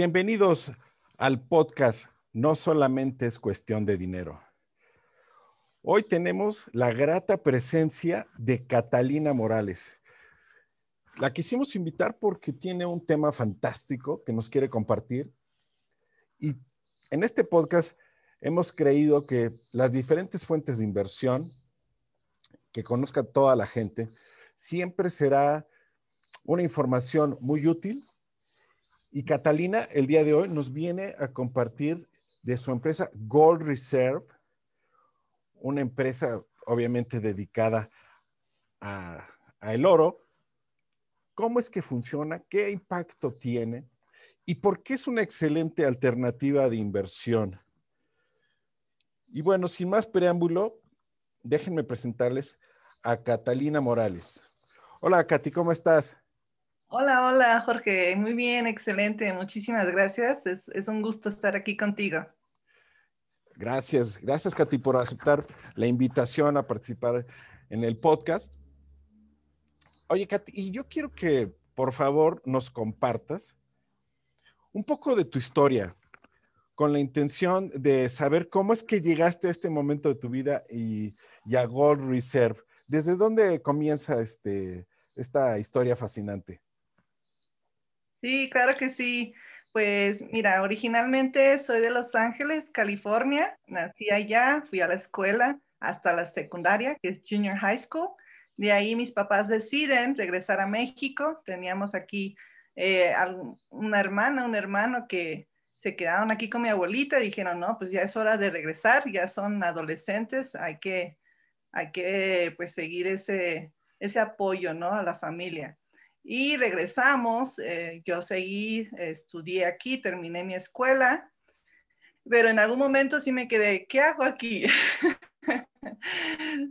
Bienvenidos al podcast No solamente es cuestión de dinero. Hoy tenemos la grata presencia de Catalina Morales. La quisimos invitar porque tiene un tema fantástico que nos quiere compartir. Y en este podcast hemos creído que las diferentes fuentes de inversión que conozca toda la gente siempre será una información muy útil. Y Catalina el día de hoy nos viene a compartir de su empresa Gold Reserve, una empresa obviamente dedicada a, el oro. ¿Cómo es que funciona? ¿Qué impacto tiene? ¿Y por qué es una excelente alternativa de inversión? Y bueno, sin más preámbulo, déjenme presentarles a Catalina Morales. Hola, Katy, ¿cómo estás? Hola, hola, Jorge. Muy bien, excelente. Muchísimas gracias. Es, un gusto estar aquí contigo. Gracias, gracias, Katy, por aceptar la invitación a participar en el podcast. Oye, Katy, y yo quiero que por favor nos compartas un poco de tu historia, con la intención de saber cómo es que llegaste a este momento de tu vida y, a Gold Reserve. ¿Desde dónde comienza este, esta historia fascinante? Sí, claro que sí. Pues mira, originalmente soy de Los Ángeles, California. Nací allá, fui a la escuela hasta la secundaria, que es Junior High School. De ahí mis papás deciden regresar a México. Teníamos aquí eh, una hermana, un hermano que se quedaron aquí con mi abuelita dijeron, no, pues ya es hora de regresar, ya son adolescentes, hay que, hay que pues seguir ese, ese apoyo, ¿no? A la familia. Y regresamos, eh, yo seguí, estudié aquí, terminé mi escuela, pero en algún momento sí me quedé, ¿qué hago aquí?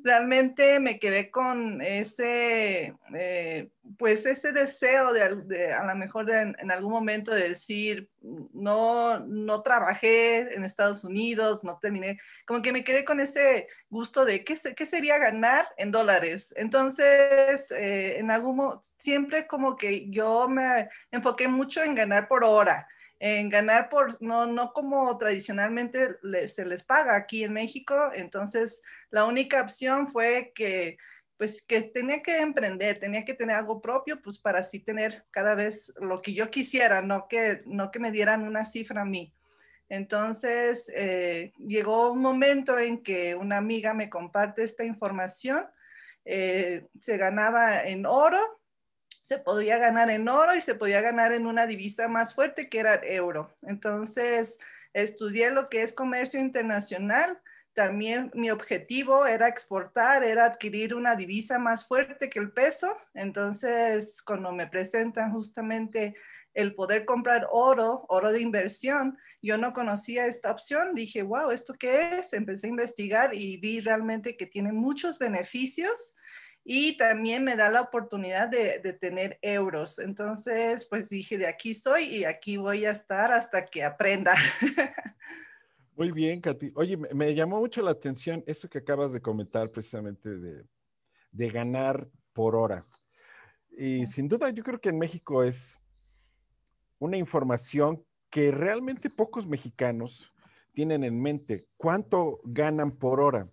realmente me quedé con ese, eh, pues ese deseo de, a lo mejor en algún momento de decir, no, no trabajé en Estados Unidos, no terminé, como que me quedé con ese gusto de qué, sería ganar en dólares. Entonces, eh, en algún siempre como que yo me enfoqué mucho en ganar por hora en ganar por, no, no como tradicionalmente se les paga aquí en México. Entonces, la única opción fue que, pues, que tenía que emprender, tenía que tener algo propio, pues, para así tener cada vez lo que yo quisiera, no que, no que me dieran una cifra a mí. Entonces, eh, llegó un momento en que una amiga me comparte esta información. Eh, se ganaba en oro se podía ganar en oro y se podía ganar en una divisa más fuerte que era el euro. Entonces, estudié lo que es comercio internacional. También mi objetivo era exportar, era adquirir una divisa más fuerte que el peso. Entonces, cuando me presentan justamente el poder comprar oro, oro de inversión, yo no conocía esta opción. Dije, wow, ¿esto qué es? Empecé a investigar y vi realmente que tiene muchos beneficios y también me da la oportunidad de, tener euros. Entonces, pues dije, de aquí soy y aquí voy a estar hasta que aprenda. Muy bien, Katy. Oye, me, llamó mucho la atención eso que acabas de comentar precisamente de, de ganar por hora. Y sin duda, yo creo que en México es una información que realmente pocos mexicanos tienen en mente. ¿Cuánto ganan por hora?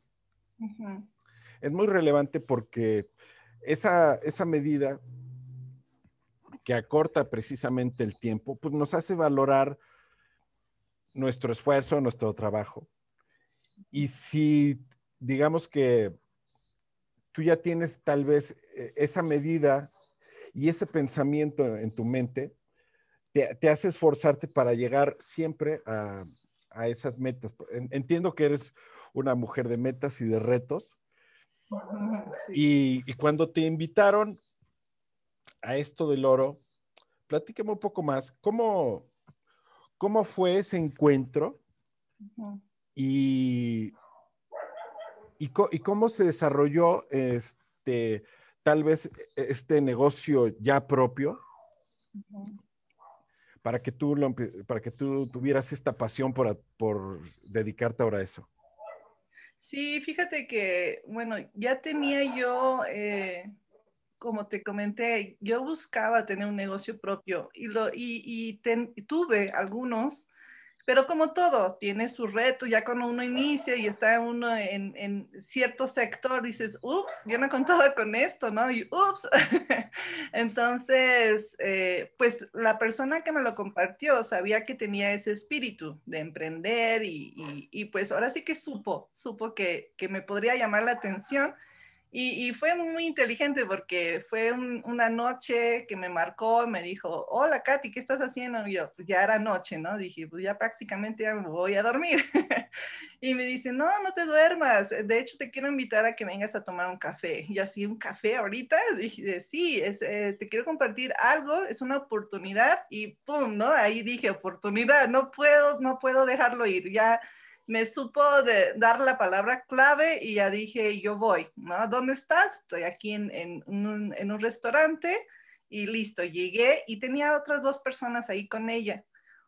Es muy relevante porque esa, esa medida que acorta precisamente el tiempo, pues nos hace valorar nuestro esfuerzo, nuestro trabajo. Y si digamos que tú ya tienes tal vez eh, esa medida y ese pensamiento en tu mente, te, hace esforzarte para llegar siempre a, esas metas. Entiendo que eres una mujer de metas y de retos, y, cuando te invitaron a esto del oro, platícame un poco más, ¿cómo, cómo fue ese encuentro? y, y, cómo se desarrolló este, tal vez este negocio ya propio para que tú, para que tú tuvieras esta pasión por, por dedicarte ahora a eso. Sí, fíjate que, bueno, ya tenía yo, eh, como te comenté, yo buscaba tener un negocio propio y, lo, y, y tuve algunos pero como todo, tiene su reto, ya cuando uno inicia y está uno en, en cierto sector, dices, ups, yo no contaba con esto, ¿no? Y ups. Entonces, eh, pues la persona que me lo compartió sabía que tenía ese espíritu de emprender y, y, pues ahora sí que supo, supo que, que me podría llamar la atención y, fue muy inteligente porque fue una noche que me marcó, me dijo, hola Katy, ¿qué estás haciendo? Y yo, pues ya era noche, ¿no? Dije, pues ya prácticamente voy a dormir. y me dice, no, no te duermas, de hecho te quiero invitar a que vengas a tomar un café. Y así, ¿un café ahorita? Dije, sí, eh, te quiero compartir algo, es una oportunidad y ¡pum! ¿no? Ahí dije, oportunidad, no puedo, no puedo dejarlo ir, ya me supo de dar la palabra clave y ya dije, yo voy, ¿no? ¿Dónde estás? Estoy aquí en, en, un, en, un, restaurante y listo, llegué y tenía otras dos personas ahí con ella.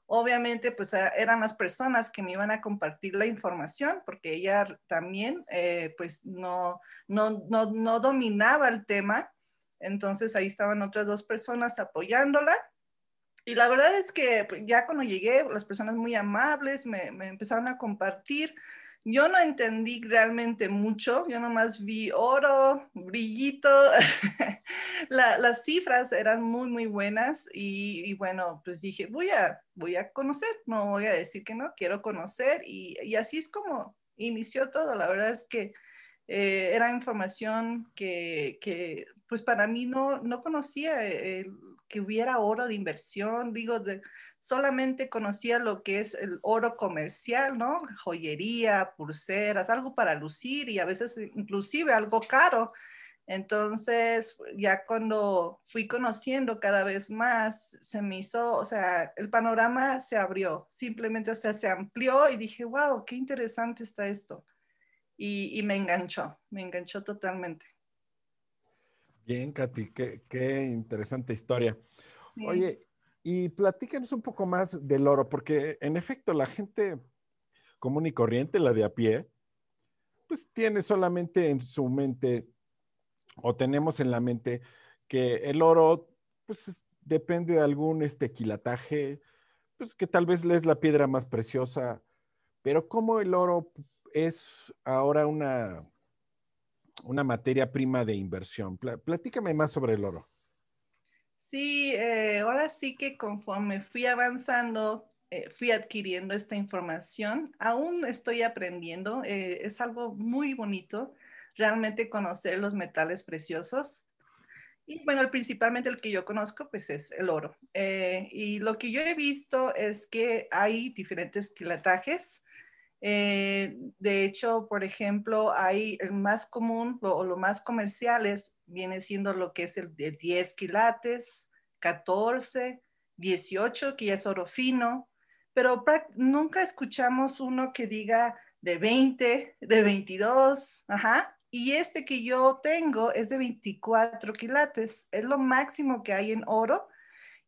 Obviamente, pues ah, eran las personas que me iban a compartir la información porque ella también, eh, pues no, no, no, no dominaba el tema. Entonces ahí estaban otras dos personas apoyándola y la verdad es que pues, ya cuando llegué, las personas muy amables me, me empezaron a compartir. Yo no entendí realmente mucho, yo nomás vi oro, brillito, las cifras eran muy, muy buenas y, y, bueno, pues dije, voy a, voy a conocer, no voy a decir que no, quiero conocer y, y así es como inició todo. La verdad es que eh, era información que, que, pues para mí no, no conocía. El, que hubiera oro de inversión, digo, de, solamente conocía lo que es el oro comercial, ¿no? Joyería, pulseras, algo para lucir y a veces inclusive algo caro. Entonces, ya cuando fui conociendo cada vez más, se me hizo, o sea, el panorama se abrió, simplemente, o sea, se amplió y dije, wow, qué interesante está esto. Y, y me enganchó, me enganchó totalmente. Bien, Katy, qué, interesante historia. Oye, y platícanos un poco más del oro, porque en efecto la gente común y corriente, la de a pie, pues tiene solamente en su mente, o tenemos en la mente, que el oro, pues depende de algún este quilataje, pues que tal vez es la piedra más preciosa, pero como el oro es ahora una una materia prima de inversión. Platícame más sobre el oro. Sí, eh, ahora sí que conforme fui avanzando, eh, fui adquiriendo esta información. Aún estoy aprendiendo. Eh, es algo muy bonito realmente conocer los metales preciosos. Y bueno, principalmente el que yo conozco, pues es el oro. y lo que yo he visto es que hay diferentes quilatajes eh, de hecho, por ejemplo, hay el más común o lo más comerciales viene siendo lo que es el de 10 quilates, 14, 18, que ya es oro fino, pero nunca escuchamos uno que diga de 20, de 22, ajá. Y este que yo tengo es de 24 quilates, es lo máximo que hay en oro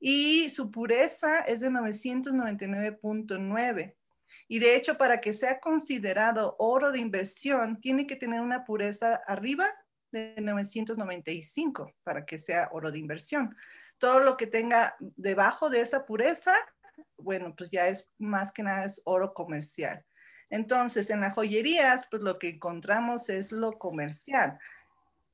y su pureza es de 999.9. Y de hecho, para que sea considerado oro de inversión, tiene que tener una pureza arriba de 995 para que sea oro de inversión. Todo lo que tenga debajo de esa pureza, bueno, pues ya es más que nada es oro comercial. Entonces, en las joyerías, pues lo que encontramos es lo comercial.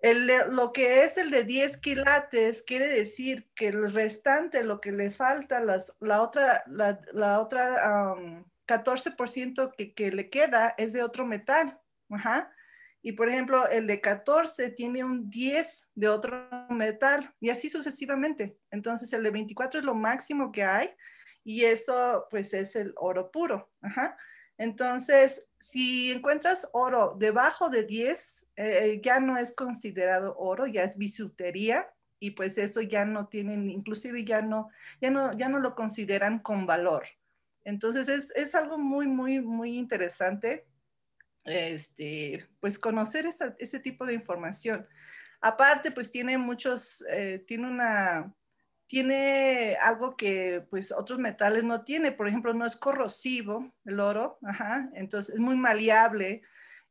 lo que es el de 10 quilates quiere decir que el restante, lo que le falta, las, la otra, la, otra 14% que, que, le queda es de otro metal. Ajá. Y por ejemplo, el de 14 tiene un 10 de otro metal y así sucesivamente. Entonces, el de 24 es lo máximo que hay y eso pues es el oro puro. Ajá. Entonces, si encuentras oro debajo de 10, eh, ya no es considerado oro, ya es bisutería y pues eso ya no tienen, inclusive ya no, ya no, ya no lo consideran con valor. Entonces es, algo muy, muy, muy interesante, este, pues conocer ese tipo de información. Aparte, pues tiene muchos, eh, tiene una, tiene algo que pues otros metales no tiene, por ejemplo, no es corrosivo el oro, ajá, entonces es muy maleable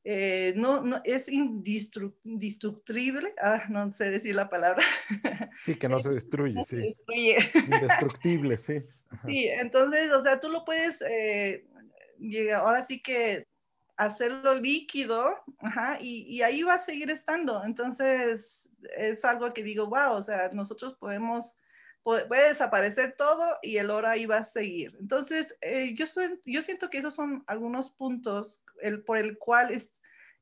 eh, no, no, es indestructible, ah, no sé decir la palabra. Sí, que no se destruye, sí. Indestructible, sí. Sí, entonces, o sea, tú lo puedes, eh, ahora sí que hacerlo líquido, ajá, y, ahí va a seguir estando. Entonces, es algo que digo, wow, o sea, nosotros podemos, puede, desaparecer todo y el oro ahí va a seguir. Entonces, eh, yo, soy, yo siento que esos son algunos puntos el, por el cual es,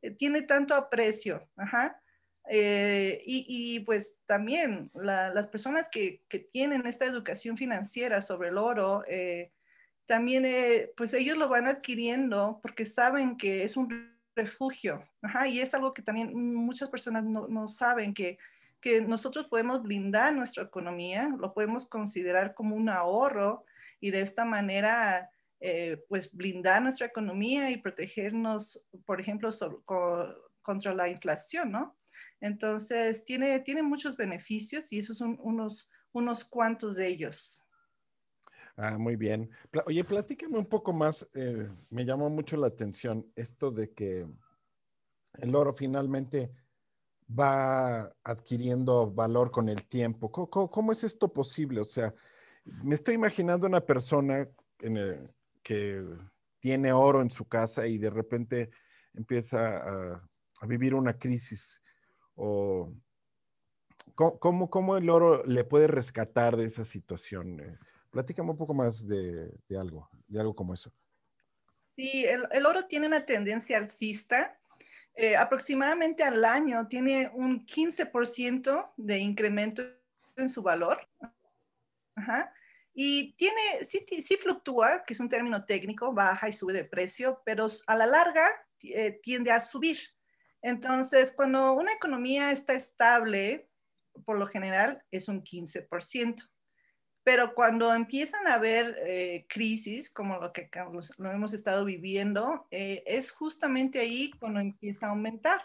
eh, tiene tanto aprecio, ajá. Eh, y, y, pues también las personas que, que, tienen esta educación financiera sobre el oro, también eh, pues ellos lo van adquiriendo porque saben que es un refugio. Ajá, y es algo que también muchas personas no, no saben, que, que nosotros podemos blindar nuestra economía, lo podemos considerar como un ahorro y de esta manera eh, pues blindar nuestra economía y protegernos, por ejemplo, contra la inflación, ¿no? Entonces, tiene, tiene muchos beneficios y esos son unos, unos cuantos de ellos. Ah, muy bien. Oye, platícame un poco más. Eh, me llamó mucho la atención esto de que el oro finalmente va adquiriendo valor con el tiempo. ¿Cómo, es esto posible? O sea, me estoy imaginando una persona que tiene oro en su casa y de repente empieza a, vivir una crisis. O, ¿cómo, ¿Cómo el oro le puede rescatar de esa situación? Eh, Platícame un poco más de, algo, de algo como eso. Sí, el, oro tiene una tendencia alcista. Eh, aproximadamente al año tiene un 15% de incremento en su valor. Y tiene, sí, sí, fluctúa, que es un término técnico, baja y sube de precio, pero a la larga eh, tiende a subir. Entonces, cuando una economía está estable, por lo general es un 15%. Pero cuando empiezan a haber eh, crisis, como lo que lo hemos estado viviendo, eh, es justamente ahí cuando empieza a aumentar.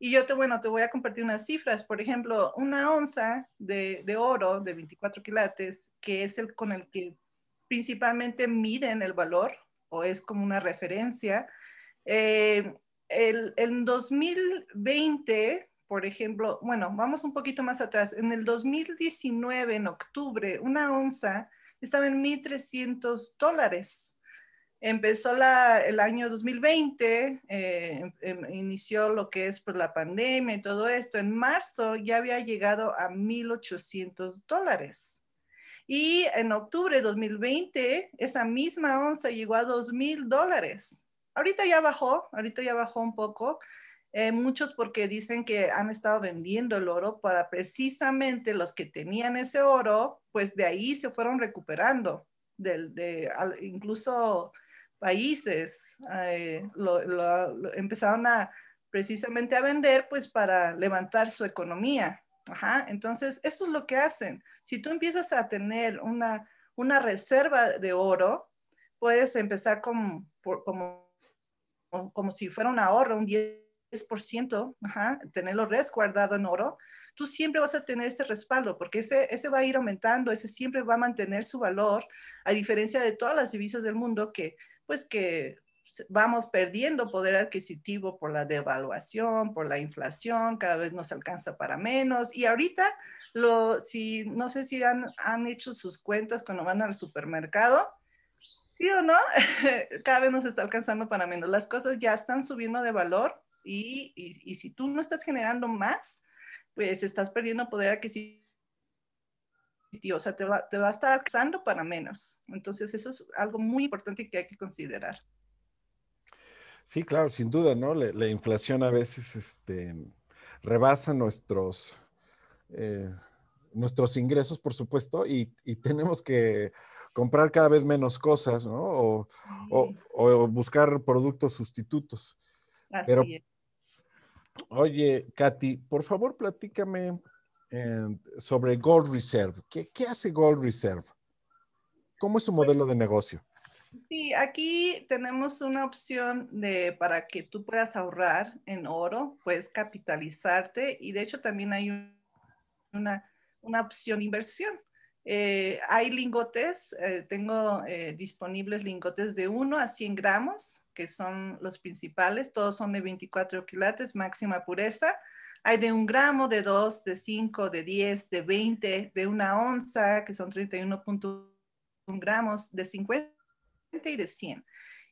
Y yo te, bueno, te voy a compartir unas cifras. Por ejemplo, una onza de, oro de 24 quilates, que es el con el que principalmente miden el valor o es como una referencia. Eh, el, en 2020 por ejemplo, bueno, vamos un poquito más atrás. En el 2019, en octubre, una onza estaba en 1.300 dólares. Empezó el año 2020, eh, em, em, inició lo que es pues, la pandemia y todo esto. En marzo ya había llegado a 1.800 dólares. Y en octubre de 2020, esa misma onza llegó a 2.000 dólares. Ahorita ya bajó, ahorita ya bajó un poco, eh, muchos porque dicen que han estado vendiendo el oro para precisamente los que tenían ese oro, pues de ahí se fueron recuperando. de, incluso países eh, lo, empezaron a precisamente a vender pues para levantar su economía. Entonces, eso es lo que hacen. Si tú empiezas a tener una, una reserva de oro, puedes empezar como, como, como si fuera un ahorro, un 10 10%, ajá, tenerlo resguardado en oro, tú siempre vas a tener ese respaldo, porque ese, ese va a ir aumentando, ese siempre va a mantener su valor, a diferencia de todas las divisas del mundo que, pues que vamos perdiendo poder adquisitivo por la devaluación, por la inflación, cada vez nos alcanza para menos. Y ahorita, lo, si, no sé si han, han hecho sus cuentas cuando van al supermercado, ¿sí o no? cada vez nos está alcanzando para menos. Las cosas ya están subiendo de valor y, y, si tú no estás generando más, pues estás perdiendo poder adquisitivo. O sea, te va, te va a estar alcanzando para menos. Entonces, eso es algo muy importante que hay que considerar. Sí, claro, sin duda, ¿no? La, inflación a veces este, rebasa nuestros, eh, nuestros ingresos, por supuesto, y, y, tenemos que comprar cada vez menos cosas, ¿no? O, o, o buscar productos sustitutos. Así Pero, es. Oye, Katy, por favor, platícame eh, sobre Gold Reserve. ¿Qué, hace Gold Reserve? ¿Cómo es su modelo de negocio? Sí, aquí tenemos una opción de, para que tú puedas ahorrar en oro, puedes capitalizarte y de hecho también hay una, una opción inversión. Eh, hay lingotes, eh, tengo eh, disponibles lingotes de 1 a 100 gramos, que son los principales, todos son de 24 quilates, máxima pureza. Hay de un gramo, de 2, de 5, de 10, de 20, de una onza, que son 31.1 gramos, de 50 y de 100.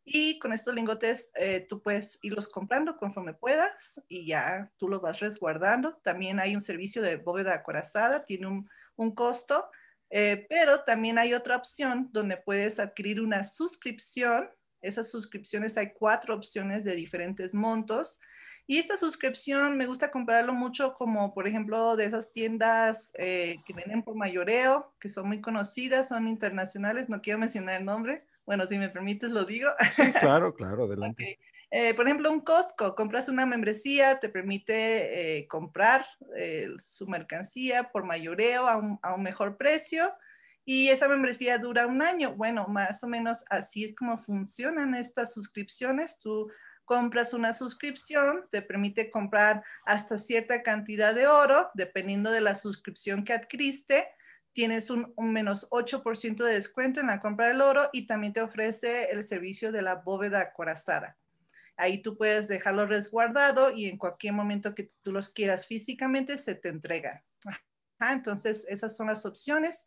Y con estos lingotes tú puedes irlos comprando conforme puedas y ya tú los vas resguardando. También hay un servicio de bóveda acorazada, tiene un, un costo eh, pero también hay otra opción donde puedes adquirir una suscripción. Esas suscripciones hay cuatro opciones de diferentes montos. Y esta suscripción me gusta comprarlo mucho como, por ejemplo, de esas tiendas eh, que venden por mayoreo, que son muy conocidas, son internacionales, no quiero mencionar el nombre. Bueno, si me permites lo digo. Sí, claro, claro, adelante. Eh, por ejemplo, un Costco, compras una membresía, te permite eh, comprar eh, su mercancía por mayoreo a un, a un, mejor precio y esa membresía dura un año. Bueno, más o menos así es como funcionan estas suscripciones. Tú compras una suscripción, te permite comprar hasta cierta cantidad de oro, dependiendo de la suscripción que adquiriste. Tienes un, un menos 8% de descuento en la compra del oro y también te ofrece el servicio de la bóveda acorazada. Ahí tú puedes dejarlo resguardado y en cualquier momento que tú los quieras físicamente se te entrega. entonces, esas son las opciones.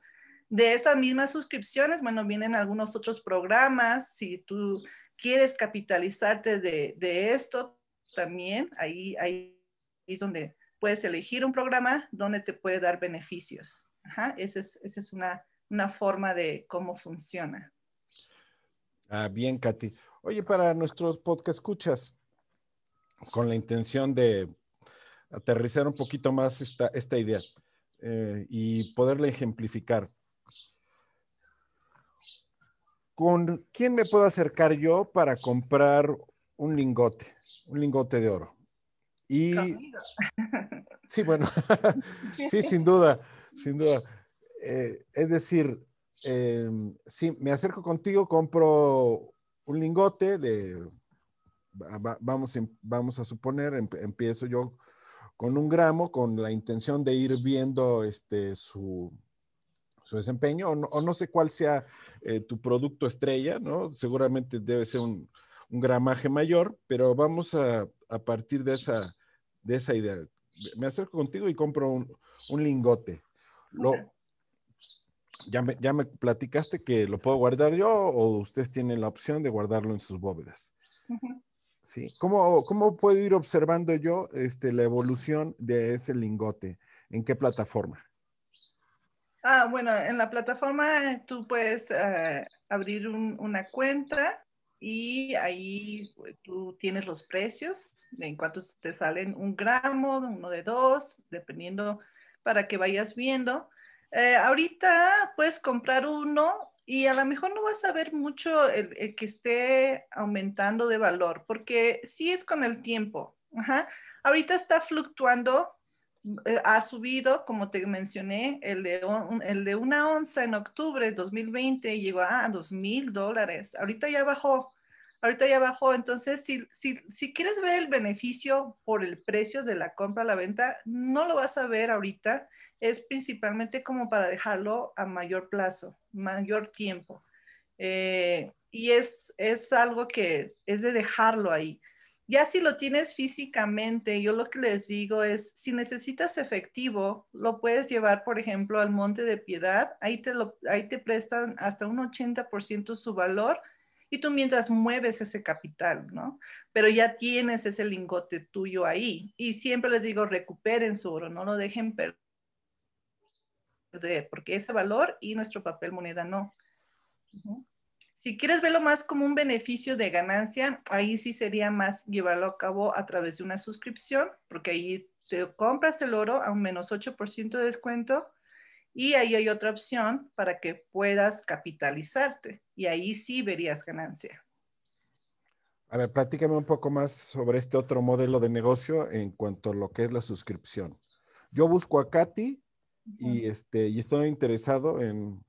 De esas mismas suscripciones, bueno, vienen algunos otros programas. Si tú quieres capitalizarte de, de esto, también ahí, ahí es donde puedes elegir un programa donde te puede dar beneficios. esa es, esa es una, una forma de cómo funciona. Ah, bien, Katy. Oye, para nuestros podcast escuchas, con la intención de aterrizar un poquito más esta, esta idea eh, y poderla ejemplificar. ¿Con quién me puedo acercar yo para comprar un lingote, un lingote de oro? Y sí, bueno, sí, sin duda, sin duda. Eh, es decir, eh, sí, me acerco contigo, compro un lingote de, vamos, vamos a suponer, empiezo yo con un gramo con la intención de ir viendo este, su, su desempeño, o no, sé cuál sea eh, tu producto estrella, ¿no? Seguramente debe ser un, un gramaje mayor, pero vamos a, a, partir de esa, de esa idea. Me acerco contigo y compro un, un lingote. Lo, ya me, ya me platicaste que lo puedo guardar yo o ustedes tienen la opción de guardarlo en sus bóvedas. ¿Sí? ¿Cómo, ¿Cómo, puedo ir observando yo este, la evolución de ese lingote? ¿En qué plataforma? Ah, bueno, en la plataforma tú puedes uh, abrir un, una cuenta y ahí pues, tú tienes los precios en cuánto te salen un gramo, uno de dos, dependiendo para que vayas viendo. Eh, ahorita puedes comprar uno y a lo mejor no vas a ver mucho el, que esté aumentando de valor, porque sí es con el tiempo. Ahorita está fluctuando, eh, ha subido, como te mencioné, el de, el de una onza en octubre de 2020 llegó a dos mil dólares. Ahorita ya bajó. Ahorita ya bajó, entonces si, si, si quieres ver el beneficio por el precio de la compra a la venta, no lo vas a ver ahorita es principalmente como para dejarlo a mayor plazo, mayor tiempo. Eh, y es, es algo que es de dejarlo ahí. Ya si lo tienes físicamente, yo lo que les digo es, si necesitas efectivo, lo puedes llevar, por ejemplo, al Monte de Piedad, ahí te, lo, ahí te prestan hasta un 80% su valor y tú mientras mueves ese capital, ¿no? Pero ya tienes ese lingote tuyo ahí y siempre les digo, recuperen su oro, no lo dejen perder porque ese valor y nuestro papel moneda no. Si quieres verlo más como un beneficio de ganancia, ahí sí sería más llevarlo a cabo a través de una suscripción, porque ahí te compras el oro a un menos 8% de descuento y ahí hay otra opción para que puedas capitalizarte y ahí sí verías ganancia. A ver, platícame un poco más sobre este otro modelo de negocio en cuanto a lo que es la suscripción. Yo busco a Katy y, este, y estoy interesado en,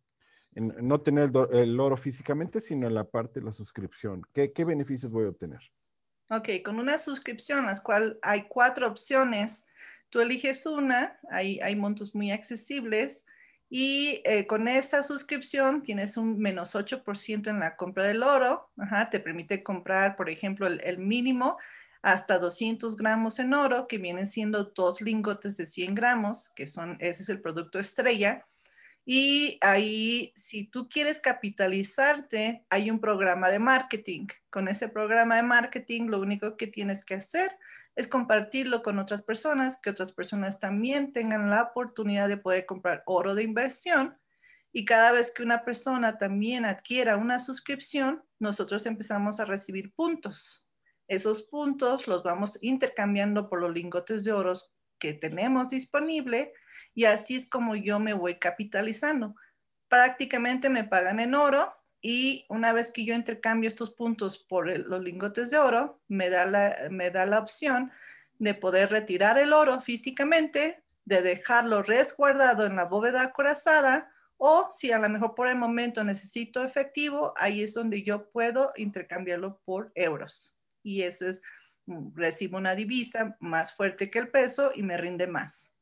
en no tener el, oro físicamente, sino en la parte de la suscripción. ¿Qué, ¿Qué, beneficios voy a obtener? Ok, con una suscripción, las cual hay cuatro opciones. Tú eliges una, hay, hay montos muy accesibles Y eh, con esa suscripción tienes un menos 8% en la compra del oro. te permite comprar, por ejemplo, el, mínimo hasta 200 gramos en oro, que vienen siendo dos lingotes de 100 gramos, que son, ese es el producto estrella. Y ahí, si tú quieres capitalizarte, hay un programa de marketing. Con ese programa de marketing, lo único que tienes que hacer es compartirlo con otras personas, que otras personas también tengan la oportunidad de poder comprar oro de inversión. Y cada vez que una persona también adquiera una suscripción, nosotros empezamos a recibir puntos. Esos puntos los vamos intercambiando por los lingotes de oro que tenemos disponible y así es como yo me voy capitalizando. Prácticamente me pagan en oro y una vez que yo intercambio estos puntos por los lingotes de oro, me da, la, me da la opción de poder retirar el oro físicamente, de dejarlo resguardado en la bóveda acorazada o si a lo mejor por el momento necesito efectivo, ahí es donde yo puedo intercambiarlo por euros. Y eso es, mm, recibo una divisa más fuerte que el peso y me rinde más.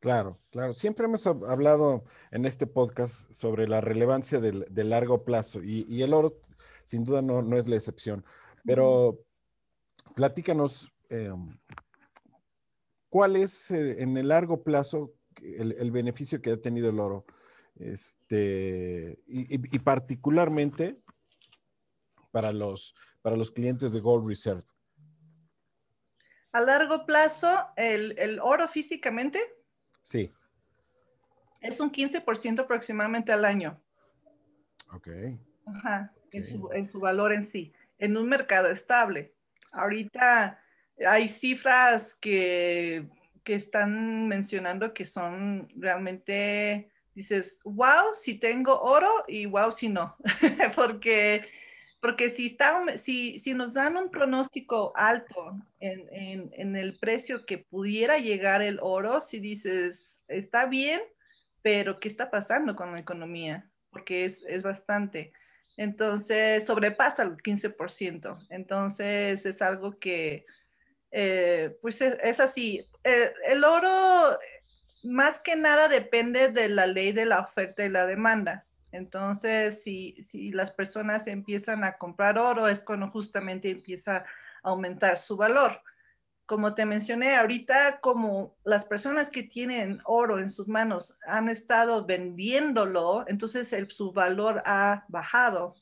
Claro, claro. Siempre hemos hablado en este podcast sobre la relevancia del, largo plazo y, el oro sin duda no, es la excepción. Pero platícanos, em, ¿cuál es eh, en el largo plazo el, beneficio que ha tenido el oro? Este, y, particularmente para los, para los clientes de Gold Reserve. A largo plazo, el oro físicamente Sí. Es un 15% aproximadamente al año. Ok. Ajá, en, su, valor en sí, en un mercado estable. Ahorita hay cifras que, que están mencionando que son realmente, dices, wow, si tengo oro y wow, si no, porque porque si, está, si, si nos dan un pronóstico alto en, en, el precio que pudiera llegar el oro, si dices, está bien, pero ¿qué está pasando con la economía? Porque es, es bastante. Entonces, sobrepasa el 15%. Entonces, es algo que, eh, pues es, así. Eh, el oro, más que nada, depende de la ley de la oferta y la demanda. Entonces, si, las personas empiezan a comprar oro, es cuando justamente empieza a aumentar su valor. Como te mencioné, ahorita como las personas que tienen oro en sus manos han estado vendiéndolo, entonces su valor ha bajado.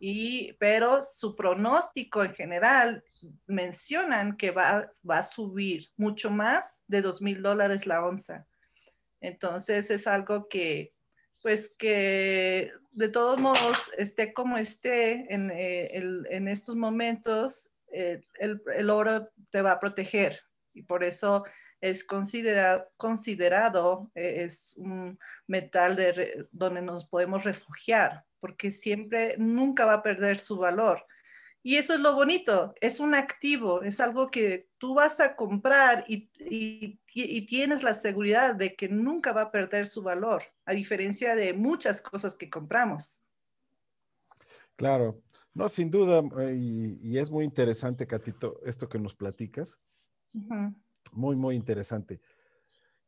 Y, pero su pronóstico en general mencionan que va, va a subir mucho más de dos mil dólares la onza. Entonces es algo que, pues que de todos modos, esté como esté en, eh, en estos momentos, eh, el, el, oro te va a proteger y por eso es considerado, considerado eh, es un metal de, donde nos podemos refugiar, porque siempre, nunca va a perder su valor. Y eso es lo bonito, es un activo, es algo que tú vas a comprar y, tienes la seguridad de que nunca va a perder su valor, a diferencia de muchas cosas que compramos. Claro, no, sin duda, eh, y, es muy interesante, Catito, esto que nos platicas. Muy, muy interesante.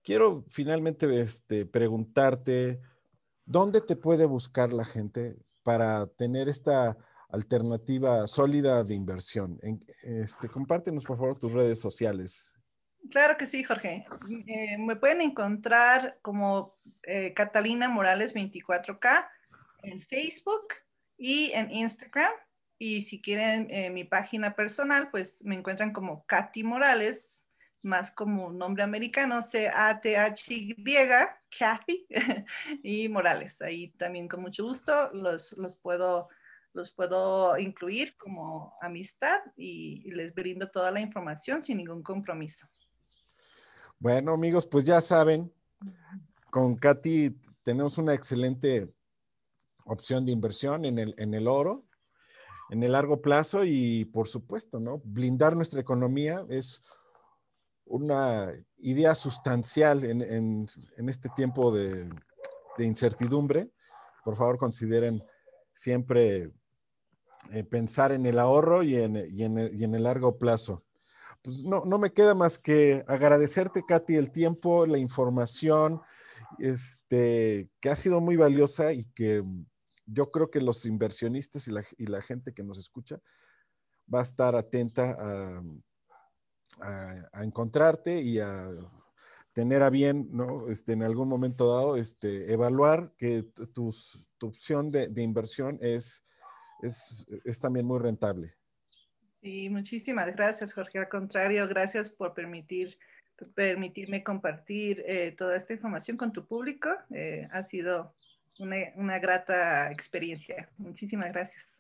Quiero finalmente este, preguntarte, ¿dónde te puede buscar la gente para tener esta alternativa sólida de inversión. este, compártenos, por favor, tus redes sociales. Claro que sí, Jorge. Eh, me pueden encontrar como eh, Catalina Morales 24K en Facebook y en Instagram. Y si quieren eh, mi página personal, pues me encuentran como Katy Morales, más como nombre americano, C-A-T-H-Y, Kathy y Morales. Ahí también con mucho gusto los, los puedo los puedo incluir como amistad y, les brindo toda la información sin ningún compromiso. Bueno, amigos, pues ya saben, con Katy tenemos una excelente opción de inversión en el, en el oro, en el largo plazo y por supuesto, ¿no? Blindar nuestra economía es una idea sustancial en, en, este tiempo de, de, incertidumbre. Por favor, consideren siempre eh, pensar en el ahorro y en, el largo plazo. Pues no, me queda más que agradecerte, Katy, el tiempo, la información este, que ha sido muy valiosa y que yo creo que los inversionistas y la, y la gente que nos escucha va a estar atenta a, a, encontrarte y a tener a bien, ¿no? Este, en algún momento dado, este, evaluar que tu, tu opción de, de inversión es, es, es, también muy rentable. Sí, muchísimas gracias, Jorge. Al contrario, gracias por permitir, permitirme compartir eh, toda esta información con tu público. Eh, ha sido una, una grata experiencia. Muchísimas gracias.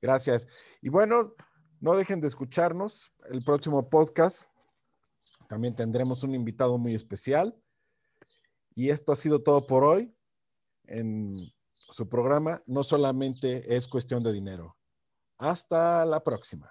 Gracias. Y bueno, no dejen de escucharnos. El próximo podcast también tendremos un invitado muy especial. Y esto ha sido todo por hoy en su programa. No solamente es cuestión de dinero. Hasta la próxima.